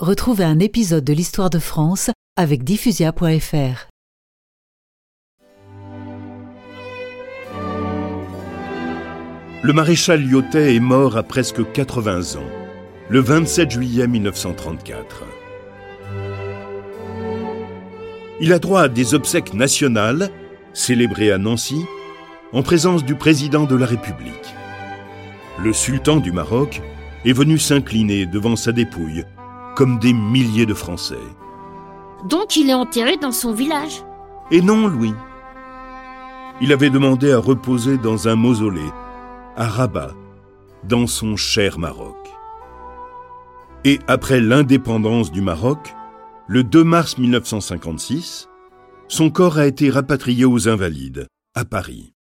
Retrouvez un épisode de l'Histoire de France avec diffusia.fr. Le maréchal Lyotet est mort à presque 80 ans, le 27 juillet 1934. Il a droit à des obsèques nationales, célébrées à Nancy, en présence du président de la République. Le sultan du Maroc est venu s'incliner devant sa dépouille, comme des milliers de Français. Donc il est enterré dans son village Et non, Louis. Il avait demandé à reposer dans un mausolée, à Rabat, dans son cher Maroc. Et après l'indépendance du Maroc, le 2 mars 1956, son corps a été rapatrié aux Invalides, à Paris.